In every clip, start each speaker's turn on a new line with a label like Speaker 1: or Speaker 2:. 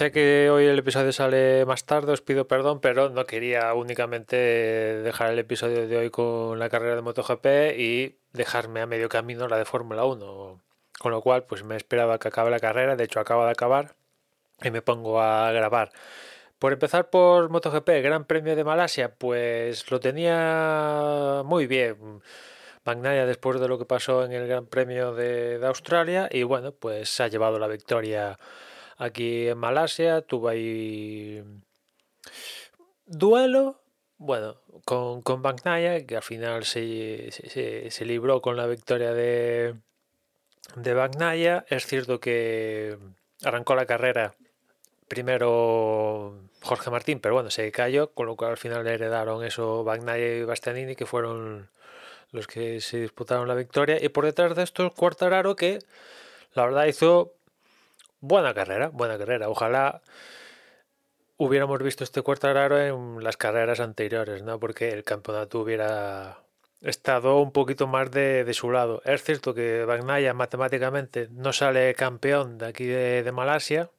Speaker 1: Sé que hoy el episodio sale más tarde, os pido perdón, pero no quería únicamente dejar el episodio de hoy con la carrera de MotoGP y dejarme a medio camino la de Fórmula 1. Con lo cual, pues me esperaba que acabe la carrera, de hecho acaba de acabar y me pongo a grabar. Por empezar por MotoGP, Gran Premio de Malasia, pues lo tenía muy bien. Magnaia después de lo que pasó en el Gran Premio de, de Australia y bueno, pues ha llevado la victoria aquí en Malasia, tuvo ahí duelo, bueno, con, con que al final se, se, libró con la victoria de, de Bagnaia. Es cierto que arrancó la carrera primero Jorge Martín, pero bueno, se cayó, con lo cual al final le heredaron eso Bagnaia y Bastianini, que fueron los que se disputaron la victoria. Y por detrás de esto, Cuartararo, que la verdad hizo buena carrera, buena carrera. Ojalá hubiéramos visto este raro en las carreras anteriores, ¿no? Porque el campeonato hubiera estado un poquito más de, su lado. Es cierto que Bagnaya matemáticamente no sale campeón de aquí de, Malasia,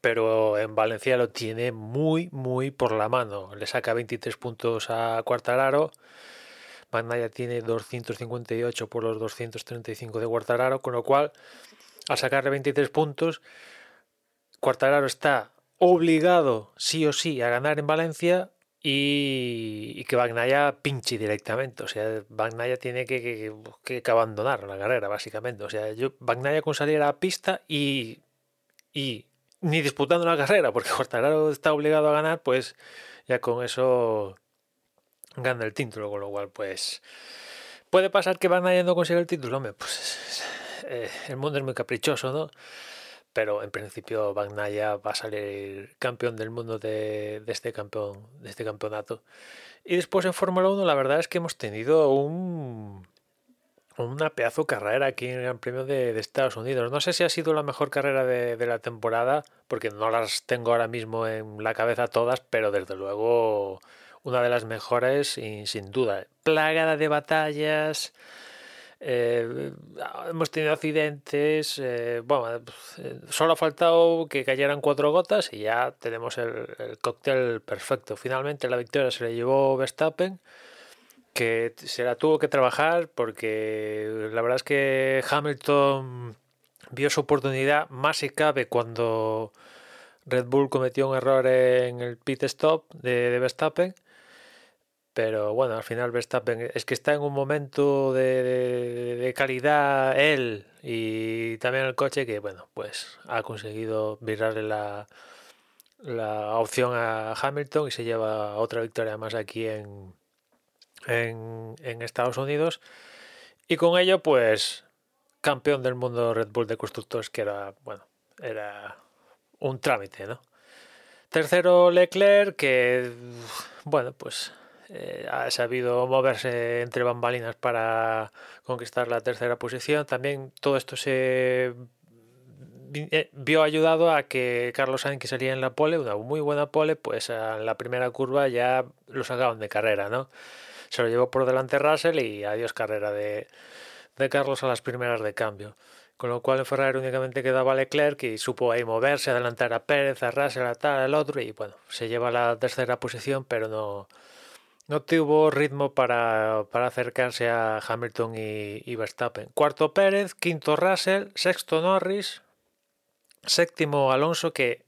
Speaker 1: pero en Valencia lo tiene muy, muy por la mano. Le saca 23 puntos a Cuartararo. Bagnaya tiene 258 por los 235 de Cuartararo, con lo cual al sacarle 23 puntos, Cuartararo está obligado sí o sí a ganar en Valencia y, que Bagnaya pinche directamente. O sea, Bagnaya tiene que, que, abandonar la carrera, básicamente. O sea, yo, Bagnaya con salir a la pista y, ni disputando la carrera, porque Cuartararo está obligado a ganar, pues ya con eso gana el título, con lo cual, pues puede pasar que Bagnaya no consiga el título, hombre, pues eh, el mundo es muy caprichoso, ¿no? Pero en principio Bagnaya va a salir campeón del mundo de, este de este campeonato. Y después en Fórmula 1 la verdad es que hemos tenido un, una pedazo carrera aquí en el Gran Premio de, Estados Unidos. No sé si ha sido la mejor carrera de, la temporada, porque no las tengo ahora mismo en la cabeza todas, pero desde luego una de las mejores y sin duda. Plagada de batallas, eh, hemos tenido accidentes, eh, eh, solo ha faltado que cayeran cuatro gotas y ya tenemos el, cóctel perfecto. Finalmente la victoria se la llevó Verstappen, que se la tuvo que trabajar porque la verdad es que Hamilton vio su oportunidad más si cabe cuando Red Bull cometió un error en el pit stop de Verstappen pero bueno, al final Verstappen es que está en un momento de, calidad él y también el coche que, bueno, pues ha conseguido virarle la, la opción a Hamilton y se lleva otra victoria más aquí en, en Estados Unidos. Y con ello, pues, campeón del mundo Red Bull de constructores, que era, bueno, era un trámite, ¿no? Tercero Leclerc, que, bueno, pues eh, ha sabido moverse entre bambalinas para conquistar la tercera posición. También todo esto se eh, vio ayudado a que Carlos Sainz que salía en la pole, una muy buena pole, pues en la primera curva ya lo sacaban de carrera, ¿no? Se lo llevó por delante Russell y adiós carrera de, Carlos a las primeras de cambio. Con lo cual en Ferrari únicamente quedaba Leclerc y supo ahí moverse, adelantar a Pérez, a Russell, a tal, al otro y bueno, se lleva la tercera posición pero no, no tuvo ritmo para, acercarse a Hamilton y, Verstappen. Cuarto Pérez, quinto Russell, sexto Norris, séptimo Alonso, que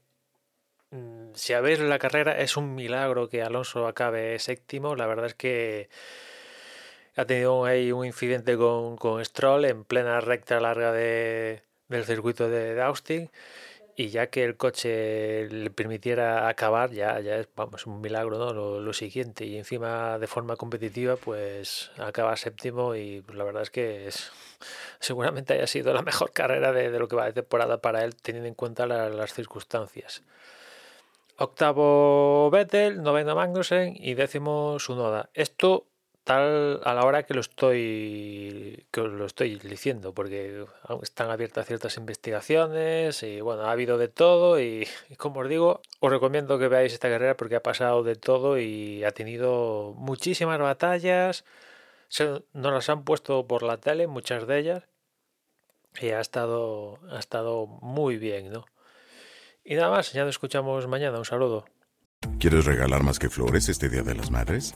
Speaker 1: mm, si habéis la carrera es un milagro que Alonso acabe séptimo. La verdad es que ha tenido ahí un incidente con, con Stroll en plena recta larga de, del circuito de Austin y ya que el coche le permitiera acabar, ya, ya es vamos, un milagro ¿no? lo, siguiente. Y encima de forma competitiva, pues acaba séptimo y pues, la verdad es que es, seguramente haya sido la mejor carrera de, lo que va de temporada para él, teniendo en cuenta las circunstancias. Octavo Vettel, noveno Magnussen y décimo Sunoda. Esto tal a la hora que lo estoy que lo estoy diciendo porque están abiertas ciertas investigaciones y bueno ha habido de todo y, como os digo os recomiendo que veáis esta carrera porque ha pasado de todo y ha tenido muchísimas batallas. Se, nos las han puesto por la tele muchas de ellas y ha estado ha estado muy bien no y nada más ya nos escuchamos mañana. Un saludo.
Speaker 2: ¿Quieres regalar más que flores este Día de las Madres?